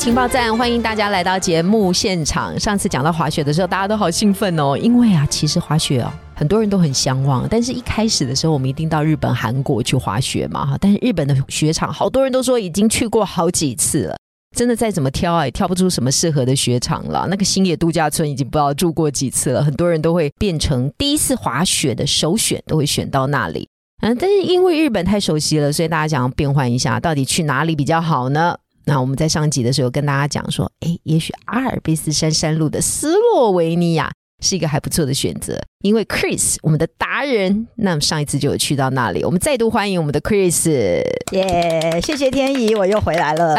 情报站，欢迎大家来到节目现场。上次讲到滑雪的时候，大家都好兴奋哦，因为啊，其实滑雪哦，很多人都很向往。但是一开始的时候，我们一定到日本、韩国去滑雪嘛，哈。但是日本的雪场，好多人都说已经去过好几次了。真的再怎么挑啊，也挑不出什么适合的雪场了。那个星野度假村已经不知道住过几次了，很多人都会变成第一次滑雪的首选，都会选到那里。嗯，但是因为日本太熟悉了，所以大家想要变换一下，到底去哪里比较好呢？那我们在上集的时候跟大家讲说，诶，也许阿尔卑斯山山路的斯洛维尼亚是一个还不错的选择，因为 Chris 我们的达人，那上一次就有去到那里，我们再度欢迎我们的 Chris，耶，谢谢天怡，我又回来了。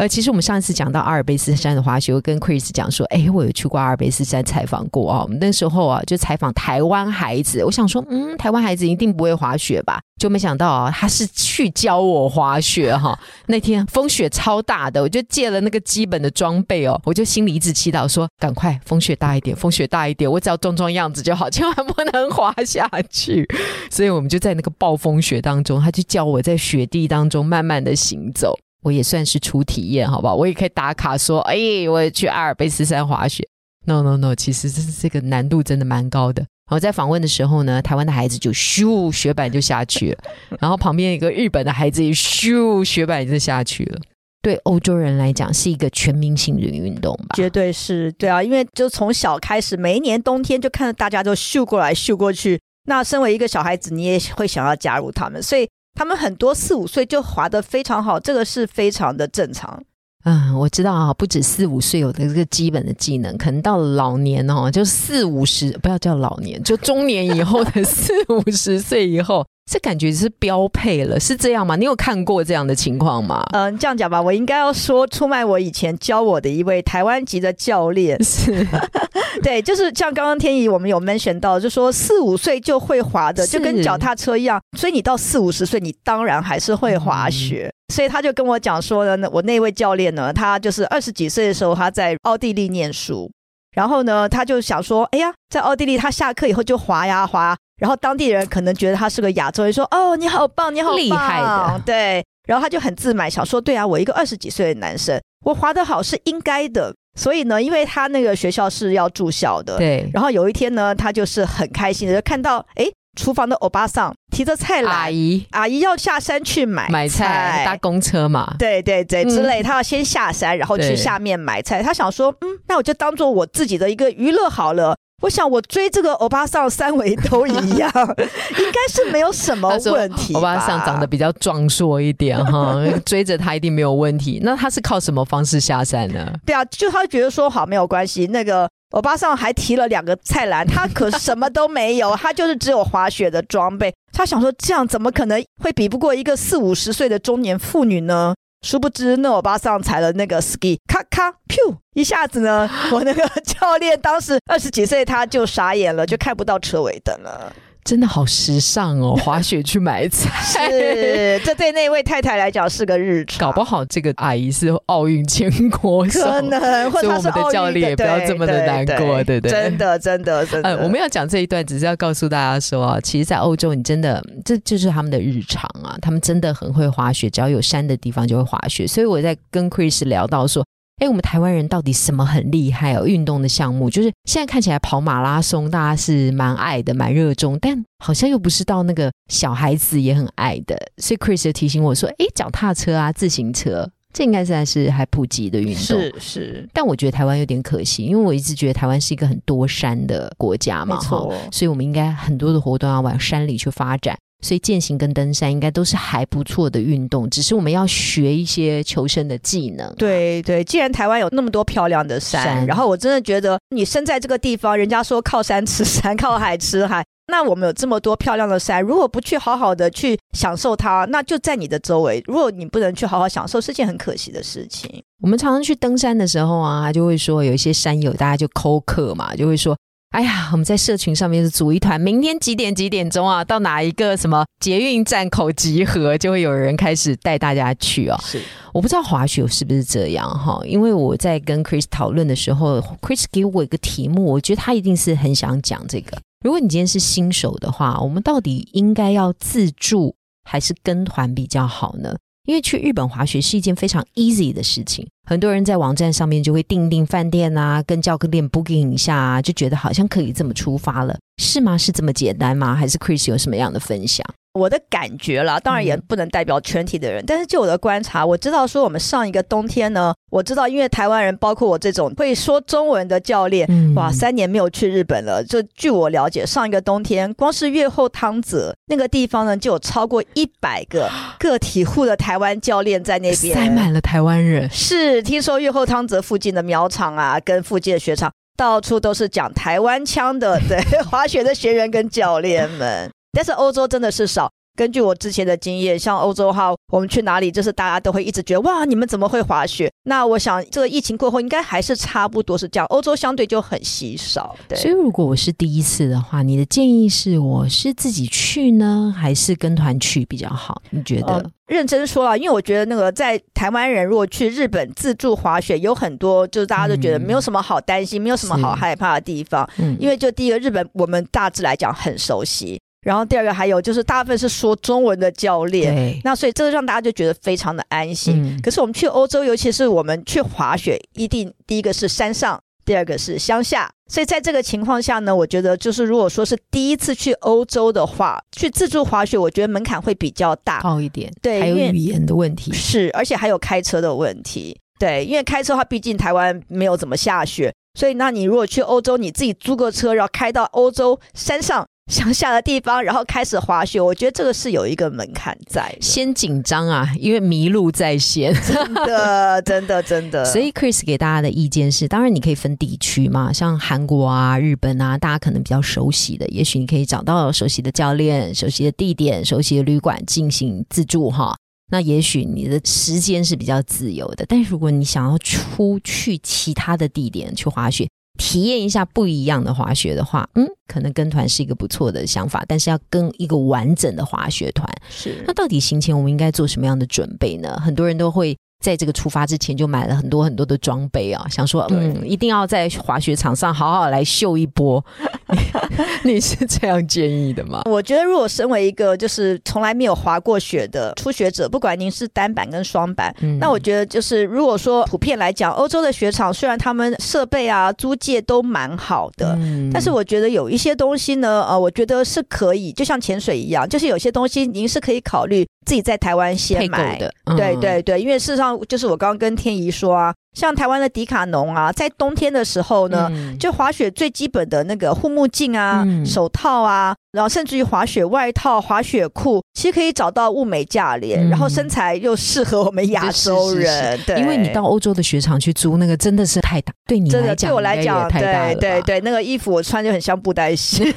呃，其实我们上一次讲到阿尔卑斯山的滑雪，我跟 Chris 讲说，哎，我有去过阿尔卑斯山采访过啊。我们那时候啊，就采访台湾孩子，我想说，嗯，台湾孩子一定不会滑雪吧？就没想到啊，他是去教我滑雪哈。那天风雪超大的，我就借了那个基本的装备哦，我就心里一直祈祷说，赶快风雪大一点，风雪大一点，我只要装装样子就好，千万不能滑下去。所以我们就在那个暴风雪当中，他就教我在雪地当中慢慢的行走。我也算是初体验，好不好？我也可以打卡说，哎，我也去阿尔卑斯山滑雪。No No No，其实这这个难度真的蛮高的。然后在访问的时候呢，台湾的孩子就咻雪板就下去了，然后旁边一个日本的孩子也咻雪板就下去了。对欧洲人来讲，是一个全民性的运动吧？绝对是对啊，因为就从小开始，每一年冬天就看到大家都咻过来咻过去。那身为一个小孩子，你也会想要加入他们，所以。他们很多四五岁就滑得非常好，这个是非常的正常。嗯，我知道啊，不止四五岁有的这个基本的技能，可能到了老年哦，就四五十，不要叫老年，就中年以后的 四五十岁以后。这感觉是标配了，是这样吗？你有看过这样的情况吗？嗯，这样讲吧，我应该要说出卖我以前教我的一位台湾籍的教练。是，对，就是像刚刚天怡我们有 mention 到，就说四五岁就会滑的，就跟脚踏车一样，所以你到四五十岁，你当然还是会滑雪。所以他就跟我讲说呢，我那位教练呢，他就是二十几岁的时候他在奥地利念书，然后呢，他就想说，哎呀，在奥地利他下课以后就滑呀滑。然后当地人可能觉得他是个亚洲人，说：“哦，你好棒，你好厉害的。”对，然后他就很自满，想说：“对啊，我一个二十几岁的男生，我滑得好是应该的。”所以呢，因为他那个学校是要住校的，对。然后有一天呢，他就是很开心的就看到，哎，厨房的欧巴桑提着菜来，阿姨阿姨要下山去买买菜，搭公车嘛，对对对，之类，他要先下山，然后去下面买菜。他想说：“嗯，那我就当做我自己的一个娱乐好了。”我想我追这个欧巴桑三围都一样，应该是没有什么问题。欧巴桑长得比较壮硕一点哈，追着他一定没有问题。那他是靠什么方式下山呢？对啊，就他觉得说好没有关系。那个欧巴桑还提了两个菜篮，他可什么都没有，他就是只有滑雪的装备。他想说这样怎么可能会比不过一个四五十岁的中年妇女呢？殊不知，那我爸上踩了那个 ski，咔咔，噗，一下子呢，我那个教练当时二十几岁，他就傻眼了，就看不到车尾灯了。真的好时尚哦！滑雪去买菜，是这对那位太太来讲是个日常。搞不好这个阿姨是奥运前国手，可能，或者我们的教练也不要这么的难过，对不对？真的，真的，真的。我们要讲这一段，只是要告诉大家说，其实，在欧洲，你真的这就是他们的日常啊，他们真的很会滑雪，只要有山的地方就会滑雪。所以我在跟 Chris 聊到说。哎，我们台湾人到底什么很厉害哦？运动的项目就是现在看起来跑马拉松，大家是蛮爱的、蛮热衷，但好像又不是到那个小孩子也很爱的。所以 Chris 提醒我说：“哎，脚踏车啊，自行车，这应该算是还普及的运动。”是是，但我觉得台湾有点可惜，因为我一直觉得台湾是一个很多山的国家嘛，哈，所以我们应该很多的活动要往山里去发展。所以健行跟登山应该都是还不错的运动，只是我们要学一些求生的技能。对对，既然台湾有那么多漂亮的山，然后我真的觉得你生在这个地方，人家说靠山吃 山，靠海吃海，那我们有这么多漂亮的山，如果不去好好的去享受它，那就在你的周围。如果你不能去好好享受，是件很可惜的事情。我们常常去登山的时候啊，就会说有一些山友，大家就抠客嘛，就会说。哎呀，我们在社群上面是组一团，明天几点几点钟啊，到哪一个什么捷运站口集合，就会有人开始带大家去哦。是，我不知道滑雪是不是这样哈，因为我在跟 Chris 讨论的时候，Chris 给我一个题目，我觉得他一定是很想讲这个。如果你今天是新手的话，我们到底应该要自助还是跟团比较好呢？因为去日本滑雪是一件非常 easy 的事情，很多人在网站上面就会订订饭店啊，跟教科练 booking 一下啊，就觉得好像可以这么出发了，是吗？是这么简单吗？还是 Chris 有什么样的分享？我的感觉啦，当然也不能代表全体的人，但是就我的观察，我知道说我们上一个冬天呢，我知道因为台湾人，包括我这种会说中文的教练，哇，三年没有去日本了。就据我了解，上一个冬天，光是越后汤泽那个地方呢，就有超过一百个 个体户的台湾教练在那边，塞满了台湾人。是，听说越后汤泽附近的苗场啊，跟附近的雪场，到处都是讲台湾腔的，对滑雪的学员跟教练们。但是欧洲真的是少。根据我之前的经验，像欧洲哈，我们去哪里，就是大家都会一直觉得哇，你们怎么会滑雪？那我想这个疫情过后，应该还是差不多是这样。欧洲相对就很稀少。对，所以如果我是第一次的话，你的建议是我是自己去呢，还是跟团去比较好？你觉得？认真说了，因为我觉得那个在台湾人如果去日本自助滑雪，有很多就是大家都觉得没有什么好担心，没有什么好害怕的地方。嗯，因为就第一个，日本我们大致来讲很熟悉。然后第二个还有就是大部分是说中文的教练，那所以这个让大家就觉得非常的安心。可是我们去欧洲，尤其是我们去滑雪，一定第一个是山上，第二个是乡下。所以在这个情况下呢，我觉得就是如果说是第一次去欧洲的话，去自助滑雪，我觉得门槛会比较大，高一点。对，还有语言的问题是，而且还有开车的问题。对，因为开车的话，毕竟台湾没有怎么下雪，所以那你如果去欧洲，你自己租个车，然后开到欧洲山上。乡下的地方，然后开始滑雪，我觉得这个是有一个门槛在。先紧张啊，因为迷路在先，真的，真的，真的。所以 Chris 给大家的意见是，当然你可以分地区嘛，像韩国啊、日本啊，大家可能比较熟悉的，也许你可以找到熟悉的教练、熟悉的地点、熟悉的旅馆进行自助哈。那也许你的时间是比较自由的，但是如果你想要出去其他的地点去滑雪。体验一下不一样的滑雪的话，嗯，可能跟团是一个不错的想法，但是要跟一个完整的滑雪团。是，那到底行前我们应该做什么样的准备呢？很多人都会。在这个出发之前就买了很多很多的装备啊，想说嗯，一定要在滑雪场上好好来秀一波。你是这样建议的吗？我觉得，如果身为一个就是从来没有滑过雪的初学者，不管您是单板跟双板，那我觉得就是如果说普遍来讲，欧洲的雪场虽然他们设备啊租借都蛮好的，但是我觉得有一些东西呢，呃，我觉得是可以，就像潜水一样，就是有些东西您是可以考虑自己在台湾先买的。对对对，因为事实上。就是我刚刚跟天怡说啊，像台湾的迪卡侬啊，在冬天的时候呢，就滑雪最基本的那个护目镜啊、手套啊，然后甚至于滑雪外套、滑雪裤，其实可以找到物美价廉，然后身材又适合我们亚洲人。对，因为你到欧洲的雪场去租那个真的是太大，对你真的对我来讲，对对对，那个衣服我穿就很像布袋戏。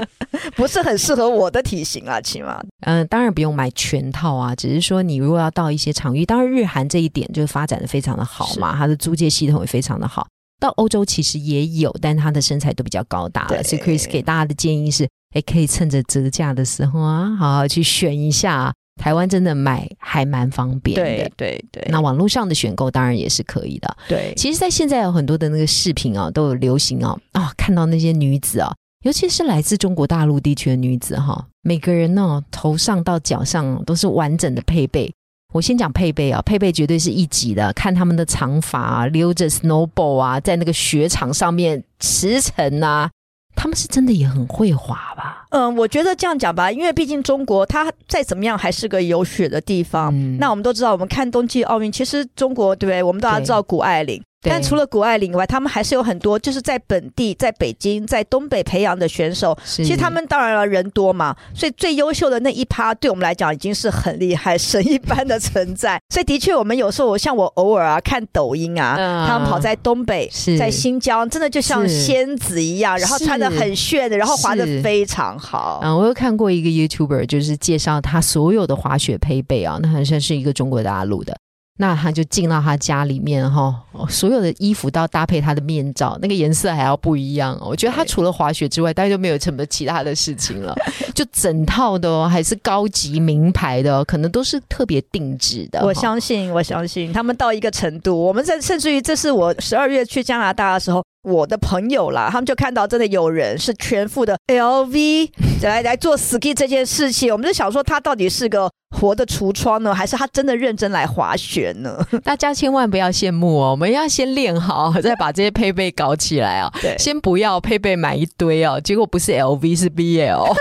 不是很适合我的体型啊，起码。嗯，当然不用买全套啊，只是说你如果要到一些场域，当然日韩这一点就发展的非常的好嘛，它的租借系统也非常的好。到欧洲其实也有，但他的身材都比较高大了，所以 Chris 给大家的建议是，哎，可以趁着折价的时候啊，好好去选一下。台湾真的买还蛮方便的，对对对。那网络上的选购当然也是可以的，对。其实，在现在有很多的那个视频啊，都有流行啊，啊，看到那些女子啊。尤其是来自中国大陆地区的女子哈，每个人呢头上到脚上都是完整的配备。我先讲配备啊，配备绝对是一级的。看他们的长发，溜着 snowball 啊，在那个雪场上面驰骋啊，他们是真的也很会滑吧？嗯，我觉得这样讲吧，因为毕竟中国它再怎么样还是个有雪的地方。那我们都知道，我们看冬季奥运，其实中国对不对？我们大家知道谷爱凌。但除了谷爱凌以外，他们还是有很多就是在本地、在北京、在东北培养的选手。其实他们当然了，人多嘛，所以最优秀的那一趴，对我们来讲已经是很厉害、神一般的存在。所以的确，我们有时候，我像我偶尔啊看抖音啊，他们跑在东北、在新疆，真的就像仙子一样，然后穿的很炫的，然后滑的非常好。嗯，我有看过一个 YouTuber，就是介绍他所有的滑雪配备啊，那好像是一个中国大陆的。那他就进到他家里面哈，所有的衣服都要搭配他的面罩，那个颜色还要不一样。我觉得他除了滑雪之外，大概就没有什么其他的事情了。就整套的哦，还是高级名牌的，可能都是特别定制的。我相信，我相信他们到一个程度，我们在甚至于这是我十二月去加拿大的时候。我的朋友啦，他们就看到真的有人是全副的 LV 来来做 ski 这件事情，我们就想说他到底是个活的橱窗呢，还是他真的认真来滑雪呢？大家千万不要羡慕哦，我们要先练好，再把这些配备搞起来啊！对，先不要配备买一堆哦，结果不是 LV 是 BL，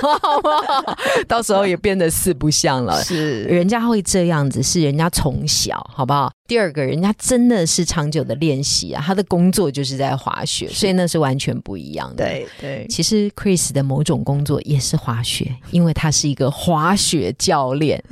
到时候也变得四不像了。是，人家会这样子，是人家从小，好不好？第二个人家真的是长久的练习啊，他的工作就是在滑雪，所以那是完全不一样的。对对，其实 Chris 的某种工作也是滑雪，因为他是一个滑雪教练。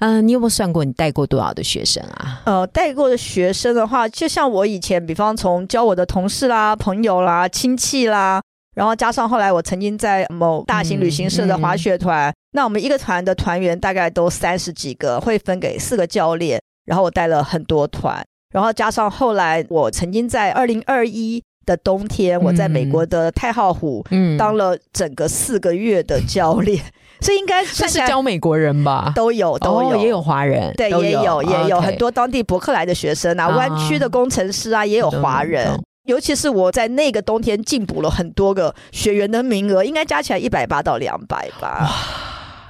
嗯，你有没有算过你带过多少的学生啊？呃，带过的学生的话，就像我以前，比方从教我的同事啦、朋友啦、亲戚啦，然后加上后来我曾经在某大型旅行社的滑雪团，那我们一个团的团员大概都三十几个，会分给四个教练。然后我带了很多团，然后加上后来我曾经在二零二一的冬天，我在美国的太浩湖当了整个四个月的教练，所以应该算是教美国人吧，都有都有。也有华人，对，也有也有很多当地伯克莱的学生啊，湾区的工程师啊，也有华人，尤其是我在那个冬天进补了很多个学员的名额，应该加起来一百八到两百吧。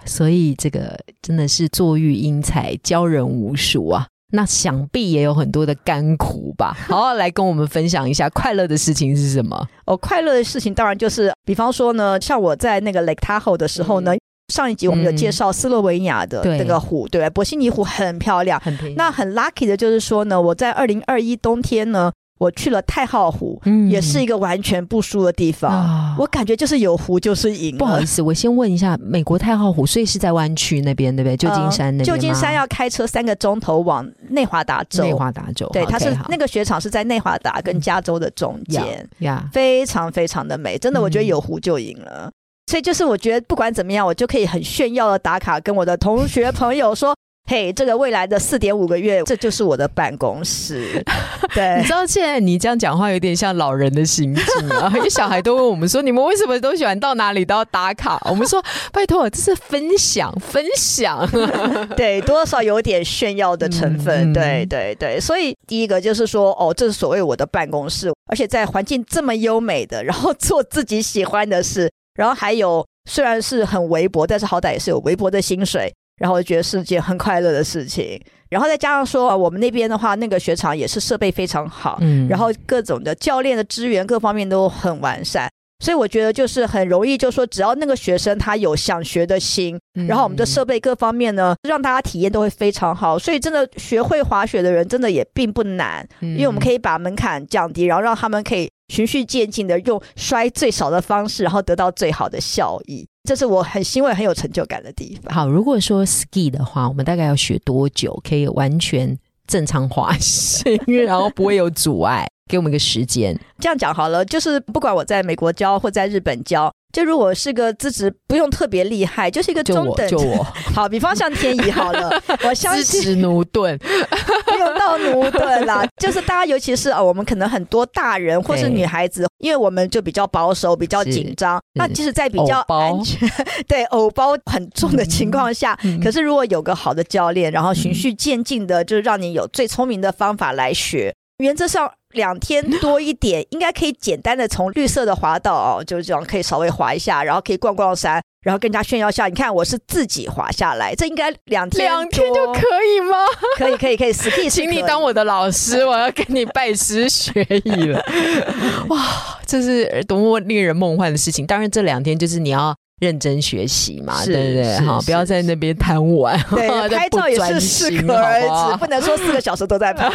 所以这个真的是坐育英才，教人无数啊！那想必也有很多的甘苦吧？好，来跟我们分享一下快乐的事情是什么？哦，快乐的事情当然就是，比方说呢，像我在那个 Lake Tahoe 的时候呢，上一集我们有介绍斯洛文尼亚的那个湖，对吧？博西尼湖很漂亮，很。那很 lucky 的就是说呢，我在二零二一冬天呢。我去了太浩湖，也是一个完全不输的地方。我感觉就是有湖就是赢。不好意思，我先问一下，美国太浩湖，所以是在湾区那边对不对？旧金山那边旧金山要开车三个钟头往内华达州。内华达州，对，它是那个雪场是在内华达跟加州的中间，呀，非常非常的美。真的，我觉得有湖就赢了。所以就是我觉得不管怎么样，我就可以很炫耀的打卡，跟我的同学朋友说。嘿，这个未来的四点五个月，这就是我的办公室。对，你知道现在你这样讲话有点像老人的心境啊。因为小孩都问我们说，你们为什么都喜欢到哪里都要打卡？我们说，拜托，这是分享，分享。对，多少有点炫耀的成分。对，对，对。所以第一个就是说，哦，这是所谓我的办公室，而且在环境这么优美的，然后做自己喜欢的事，然后还有虽然是很微薄，但是好歹也是有微薄的薪水。然后我觉得是件很快乐的事情，然后再加上说，我们那边的话，那个雪场也是设备非常好，嗯，然后各种的教练的资源各方面都很完善，所以我觉得就是很容易，就说只要那个学生他有想学的心，然后我们的设备各方面呢，让大家体验都会非常好，所以真的学会滑雪的人真的也并不难，因为我们可以把门槛降低，然后让他们可以循序渐进的用摔最少的方式，然后得到最好的效益。这是我很欣慰、很有成就感的地方。好，如果说 ski 的话，我们大概要学多久可以完全正常滑行，然后不会有阻碍？给我们一个时间。这样讲好了，就是不管我在美国教或在日本教。就如果是个资质不用特别厉害，就是一个中等。就我，好，比方像天怡好了，我相信。资质奴钝，不用到奴钝啦。就是大家，尤其是啊，我们可能很多大人或是女孩子，因为我们就比较保守、比较紧张。那即使在比较安全、对偶包很重的情况下，可是如果有个好的教练，然后循序渐进的，就是让你有最聪明的方法来学，原则上。两天多一点，应该可以简单的从绿色的滑道哦，就是这样可以稍微滑一下，然后可以逛逛山，然后更加炫耀下。你看我是自己滑下来，这应该两天两天就可以吗？可以可以可以，ski，请你当我的老师，我要跟你拜师学艺了。哇，这是多么令人梦幻的事情！当然，这两天就是你要。认真学习嘛，对不对？哈，不要在那边贪玩。对，拍照也是适可而止，不能说四个小时都在拍。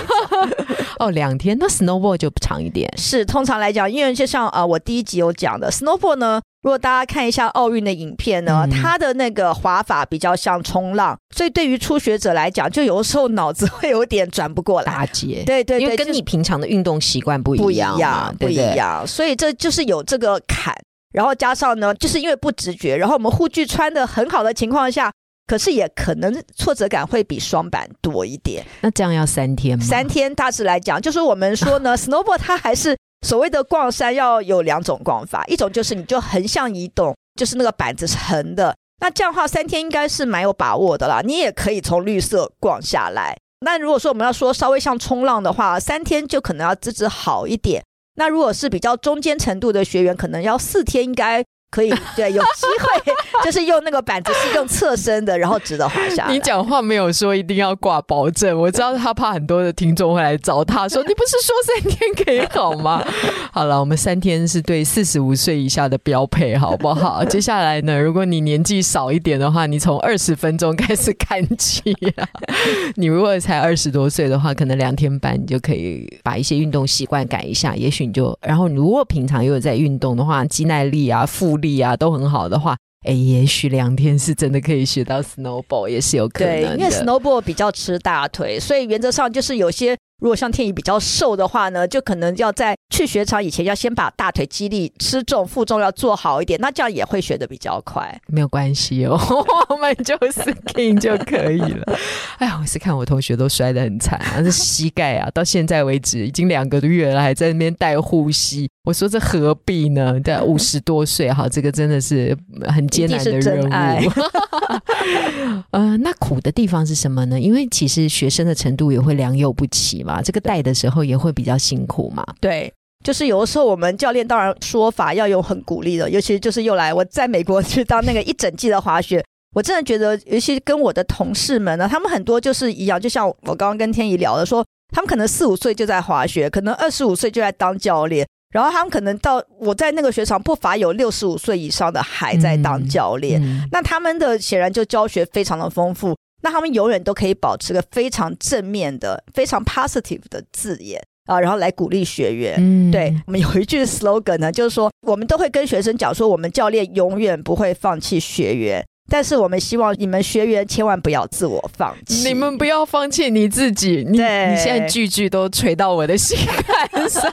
哦，两天，那 snowboard 就长一点。是，通常来讲，因为就像啊，我第一集有讲的，snowboard 呢，如果大家看一下奥运的影片呢，它的那个滑法比较像冲浪，所以对于初学者来讲，就有的时候脑子会有点转不过来。打结，对对，因为跟你平常的运动习惯不一样，不一样，所以这就是有这个坎。然后加上呢，就是因为不直觉，然后我们护具穿的很好的情况下，可是也可能挫折感会比双板多一点。那这样要三天吗？三天大致来讲，就是我们说呢，snowboard 它还是所谓的逛山要有两种逛法，一种就是你就横向移动，就是那个板子是横的，那这样的话三天应该是蛮有把握的啦。你也可以从绿色逛下来。那如果说我们要说稍微像冲浪的话，三天就可能要资质好一点。那如果是比较中间程度的学员，可能要四天应该。可以，对，有机会就是用那个板子是用侧身的，然后直的滑下来你讲话没有说一定要挂保证，我知道他怕很多的听众会来找他说，你不是说三天可以好吗？好了，我们三天是对四十五岁以下的标配，好不好？接下来呢，如果你年纪少一点的话，你从二十分钟开始看起。啊 你如果才二十多岁的话，可能两天半你就可以把一些运动习惯改一下，也许你就，然后你如果平常又有在运动的话，肌耐力啊，腹力啊都很好的话，哎，也许两天是真的可以学到 snowball，也是有可能的。因为 snowball 比较吃大腿，所以原则上就是有些。如果像天宇比较瘦的话呢，就可能要在去雪场以前要先把大腿肌力、吃重、负重要做好一点，那这样也会学的比较快。没有关系哦，我们就是 king 就可以了。哎呀，我是看我同学都摔得很惨啊，这膝盖啊，到现在为止已经两个月了，还在那边带护膝。我说这何必呢？在 五十多岁哈，这个真的是很艰难的任务。呃，那苦的地方是什么呢？因为其实学生的程度也会良莠不齐。嘛，这个带的时候也会比较辛苦嘛。对，就是有的时候我们教练当然说法要有很鼓励的，尤其就是又来我在美国去当那个一整季的滑雪，我真的觉得，尤其跟我的同事们呢，他们很多就是一样，就像我刚刚跟天怡聊的，说他们可能四五岁就在滑雪，可能二十五岁就在当教练，然后他们可能到我在那个雪场不乏有六十五岁以上的还在当教练，那他们的显然就教学非常的丰富。那他们永远都可以保持个非常正面的、非常 positive 的字眼啊，然后来鼓励学员。嗯，对我们有一句 slogan 呢，就是说我们都会跟学生讲说，我们教练永远不会放弃学员，但是我们希望你们学员千万不要自我放弃，你们不要放弃你自己。对，你现在句句都锤到我的心坎上，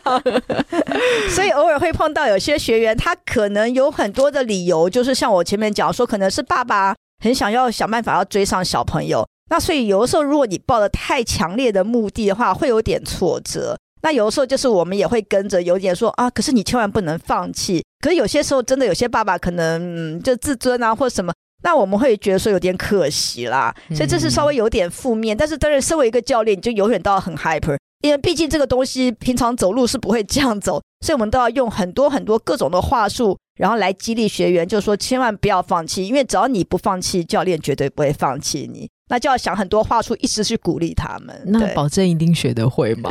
所以偶尔会碰到有些学员，他可能有很多的理由，就是像我前面讲说，可能是爸爸。很想要想办法要追上小朋友，那所以有的时候如果你抱的太强烈的目的的话，会有点挫折。那有的时候就是我们也会跟着有点说啊，可是你千万不能放弃。可是有些时候真的有些爸爸可能就自尊啊或什么，那我们会觉得说有点可惜啦。所以这是稍微有点负面。但是当然，身为一个教练，你就永远都要很 hyper，因为毕竟这个东西平常走路是不会这样走，所以我们都要用很多很多各种的话术。然后来激励学员，就说千万不要放弃，因为只要你不放弃，教练绝对不会放弃你。那就要想很多话术，一直去鼓励他们。那保证一定学得会吗？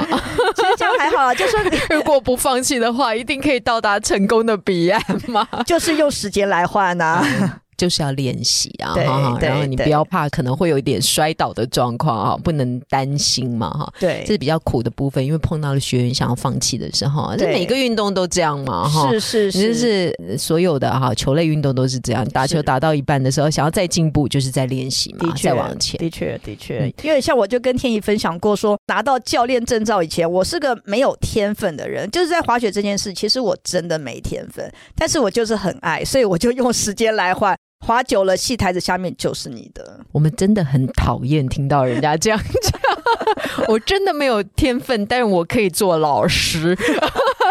其实这样还好，就是 如果不放弃的话，一定可以到达成功的彼岸吗？就是用时间来换啊。就是要练习啊，哈然后你不要怕可能会有一点摔倒的状况啊，不能担心嘛哈。对，这是比较苦的部分，因为碰到了学员想要放弃的时候，这每个运动都这样嘛哈。是是是，就是所有的哈球类运动都是这样，打球打到一半的时候，想要再进步，就是在练习嘛，再往前。的确的确，因为像我就跟天怡分享过，说拿到教练证照以前，我是个没有天分的人，就是在滑雪这件事，其实我真的没天分，但是我就是很爱，所以我就用时间来换。滑久了，戏台子下面就是你的。我们真的很讨厌听到人家这样讲。我真的没有天分，但是我可以做老师。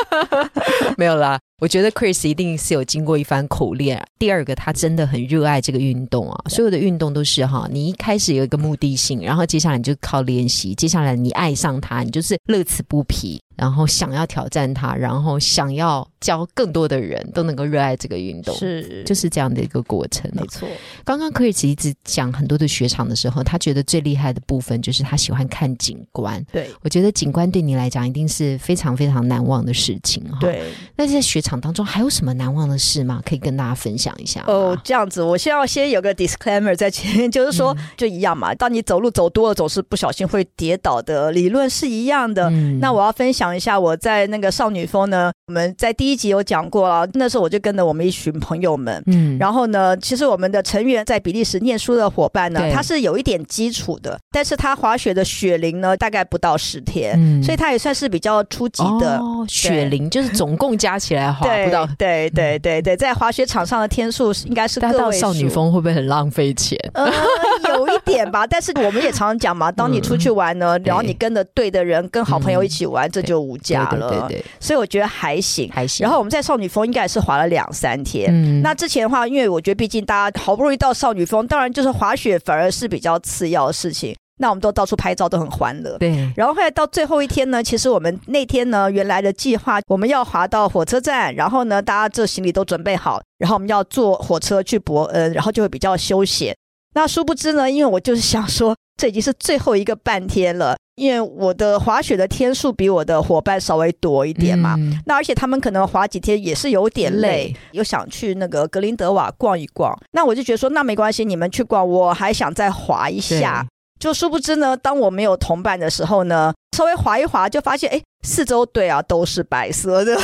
没有啦。我觉得 Chris 一定是有经过一番苦练。第二个，他真的很热爱这个运动啊！所有的运动都是哈，你一开始有一个目的性，然后接下来你就靠练习，接下来你爱上它，你就是乐此不疲，然后想要挑战它，然后想要教更多的人都能够热爱这个运动，是就是这样的一个过程。没错。刚刚 Chris 一直讲很多的雪场的时候，他觉得最厉害的部分就是他喜欢看景观。对，我觉得景观对你来讲一定是非常非常难忘的事情哈。对，那在雪场当中还有什么难忘的事吗？可以跟大家分享一下哦。这样子，我先要先有个 disclaimer 在前面，就是说，就一样嘛。当你走路走多了，总是不小心会跌倒的，理论是一样的。那我要分享。享一下，我在那个少女峰呢，我们在第一集有讲过了。那时候我就跟着我们一群朋友们，嗯，然后呢，其实我们的成员在比利时念书的伙伴呢，他是有一点基础的，但是他滑雪的雪龄呢，大概不到十天，所以他也算是比较初级的。雪龄，就是总共加起来滑 不到，对对对对，在滑雪场上的天数应该是到少女峰会不会很浪费钱？有一点吧，但是我们也常常讲嘛，当你出去玩呢，然后你跟着对的人，跟好朋友一起玩，这就无价了。对对对，所以我觉得还行，还行。然后我们在少女峰应该也是滑了两三天。嗯，那之前的话，因为我觉得毕竟大家好不容易到少女峰，当然就是滑雪反而是比较次要的事情。那我们都到处拍照，都很欢乐。对。然后后来到最后一天呢，其实我们那天呢，原来的计划我们要滑到火车站，然后呢，大家这行李都准备好，然后我们要坐火车去伯恩，然后就会比较休闲。那殊不知呢，因为我就是想说，这已经是最后一个半天了，因为我的滑雪的天数比我的伙伴稍微多一点嘛。那而且他们可能滑几天也是有点累，又想去那个格林德瓦逛一逛。那我就觉得说，那没关系，你们去逛，我还想再滑一下。就殊不知呢，当我没有同伴的时候呢，稍微滑一滑就发现，哎，四周对啊都是白色的，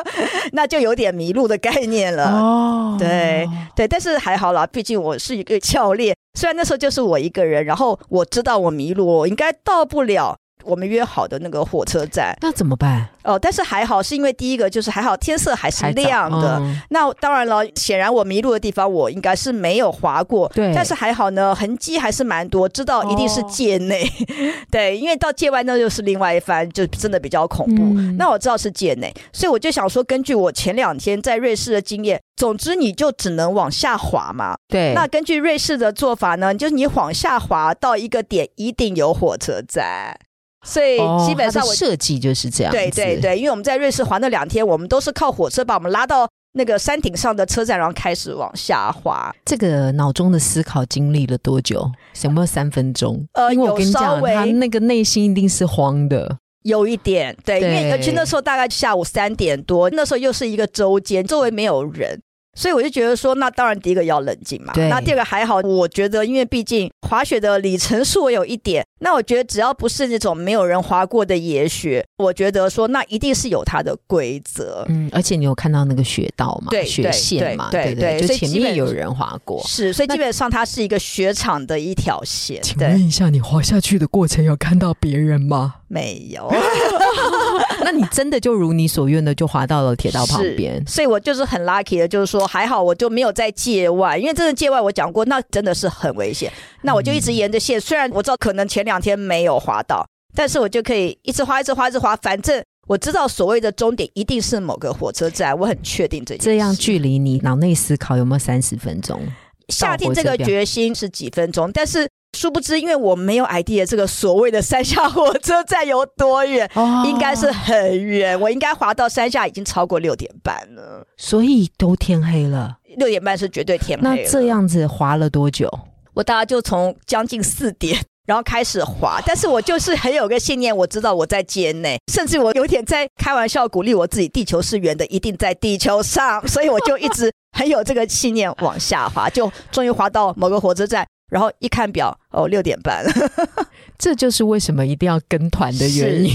那就有点迷路的概念了。哦，对对，但是还好啦，毕竟我是一个教练，虽然那时候就是我一个人，然后我知道我迷路，我应该到不了。我们约好的那个火车站，那怎么办？哦，但是还好，是因为第一个就是还好天色还是亮的。那当然了，显然我迷路的地方我应该是没有滑过，对。但是还好呢，痕迹还是蛮多，知道一定是界内。对，因为到界外那又是另外一番，就真的比较恐怖。那我知道是界内，所以我就想说，根据我前两天在瑞士的经验，总之你就只能往下滑嘛。对。那根据瑞士的做法呢，就是你往下滑到一个点，一定有火车站。所以基本上我设计就是这样。对对对，因为我们在瑞士滑那两天，我们都是靠火车把我们拉到那个山顶上的车站，然后开始往下滑。这个脑中的思考经历了多久？有没有三分钟？呃，因为我跟你讲，他那个内心一定是慌的，有一点对，因为而且那时候大概下午三点多，那时候又是一个周间，周围没有人。所以我就觉得说，那当然第一个要冷静嘛。那第二个还好，我觉得因为毕竟滑雪的里程数有一点，那我觉得只要不是那种没有人滑过的野雪，我觉得说那一定是有它的规则。嗯，而且你有看到那个雪道嘛？对，雪线嘛？对对，就前面有人滑过。是，所以基本上它是一个雪场的一条线。请问一下，你滑下去的过程有看到别人吗？没有。那你真的就如你所愿的就滑到了铁道旁边，所以我就是很 lucky 的，就是说还好我就没有在界外，因为真的界外我讲过，那真的是很危险。那我就一直沿着线，虽然我知道可能前两天没有滑到，但是我就可以一直滑，一直滑，一直滑，反正我知道所谓的终点一定是某个火车站，我很确定这这样距离你脑内思考有没有三十分钟？下定这个决心是几分钟，但是。殊不知，因为我没有 idea 这个所谓的山下火车站有多远，哦应该是很远。我应该滑到山下已经超过六点半了，所以都天黑了。六点半是绝对天黑。那这样子滑了多久？我大概就从将近四点，然后开始滑。但是我就是很有个信念，我知道我在界内，甚至我有点在开玩笑鼓励我自己，地球是圆的，一定在地球上。所以我就一直很有这个信念往下滑，就终于滑到某个火车站。然后一看表，哦，六点半，这就是为什么一定要跟团的原因，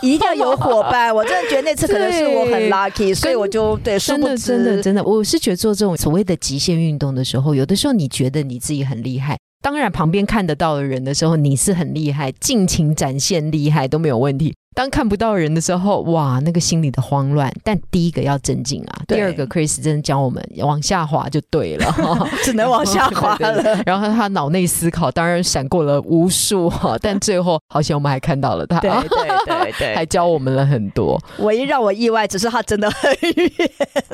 一定要有伙伴。我真的觉得那次可能是我很 lucky，所以我就对，真的真的真的，我是觉得做这种所谓的极限运动的时候，有的时候你觉得你自己很厉害，当然旁边看得到的人的时候，你是很厉害，尽情展现厉害都没有问题。当看不到人的时候，哇，那个心里的慌乱。但第一个要镇静啊，第二个，Chris 真的教我们往下滑就对了，只能往下滑了。然后他脑内思考，当然闪过了无数哈，但最后好像我们还看到了他，对对对 对，还教我们了很多。唯一让我意外，只是他真的很远。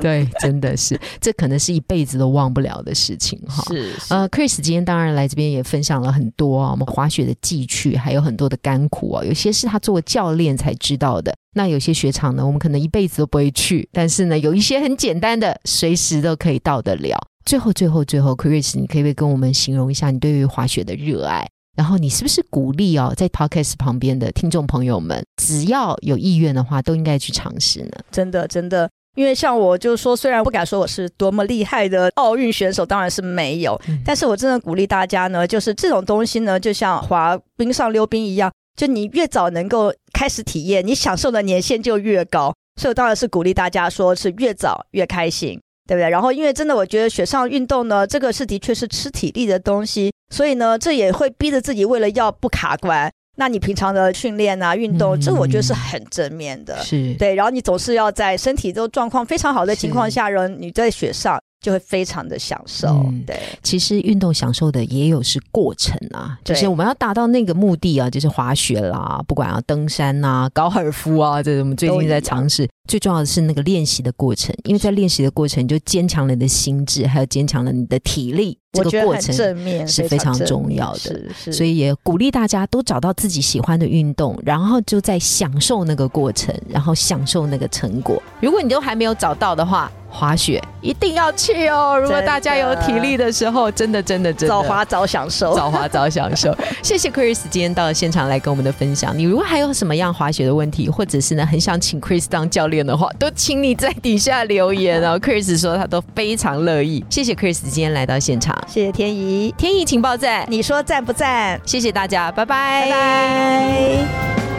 对，真的是，这可能是一辈子都忘不了的事情哈。是，呃，Chris 今天当然来这边也分享了很多啊，我们滑雪的记趣，还有很多的甘苦啊，有些是他作为教练。才知道的。那有些雪场呢，我们可能一辈子都不会去，但是呢，有一些很简单的，随时都可以到得了。最后，最后，最后，Chris，你可以不可以跟我们形容一下你对于滑雪的热爱？然后，你是不是鼓励哦，在 Podcast 旁边的听众朋友们，只要有意愿的话，都应该去尝试呢？真的，真的。因为像我就是说，虽然不敢说我是多么厉害的奥运选手，当然是没有，但是我真的鼓励大家呢，就是这种东西呢，就像滑冰上溜冰一样。就你越早能够开始体验，你享受的年限就越高。所以我当然是鼓励大家说，是越早越开心，对不对？然后因为真的，我觉得雪上运动呢，这个是的确是吃体力的东西，所以呢，这也会逼着自己为了要不卡关。那你平常的训练啊、运动，这我觉得是很正面的，是对。然后你总是要在身体都状况非常好的情况下，让你在雪上。就会非常的享受。对，其实运动享受的也有是过程啊，就是我们要达到那个目的啊，就是滑雪啦，不管要登山呐、高尔夫啊，这我们最近在尝试。最重要的是那个练习的过程，因为在练习的过程就坚强了你的心智，还有坚强了你的体力。这个过程正面是非常重要的，是所以也鼓励大家都找到自己喜欢的运动，然后就在享受那个过程，然后享受那个成果。如果你都还没有找到的话，滑雪一定要去哦！如果大家有体力的时候，真的真的真的早滑早享受，早滑早享受。谢谢 Chris 今天到了现场来跟我们的分享。你如果还有什么样滑雪的问题，或者是呢很想请 Chris 当教练的话，都请你在底下留言哦。Chris 说他都非常乐意。谢谢 Chris 今天来到现场，谢谢天怡，天怡情报站，你说赞不赞？谢谢大家，拜拜，拜拜。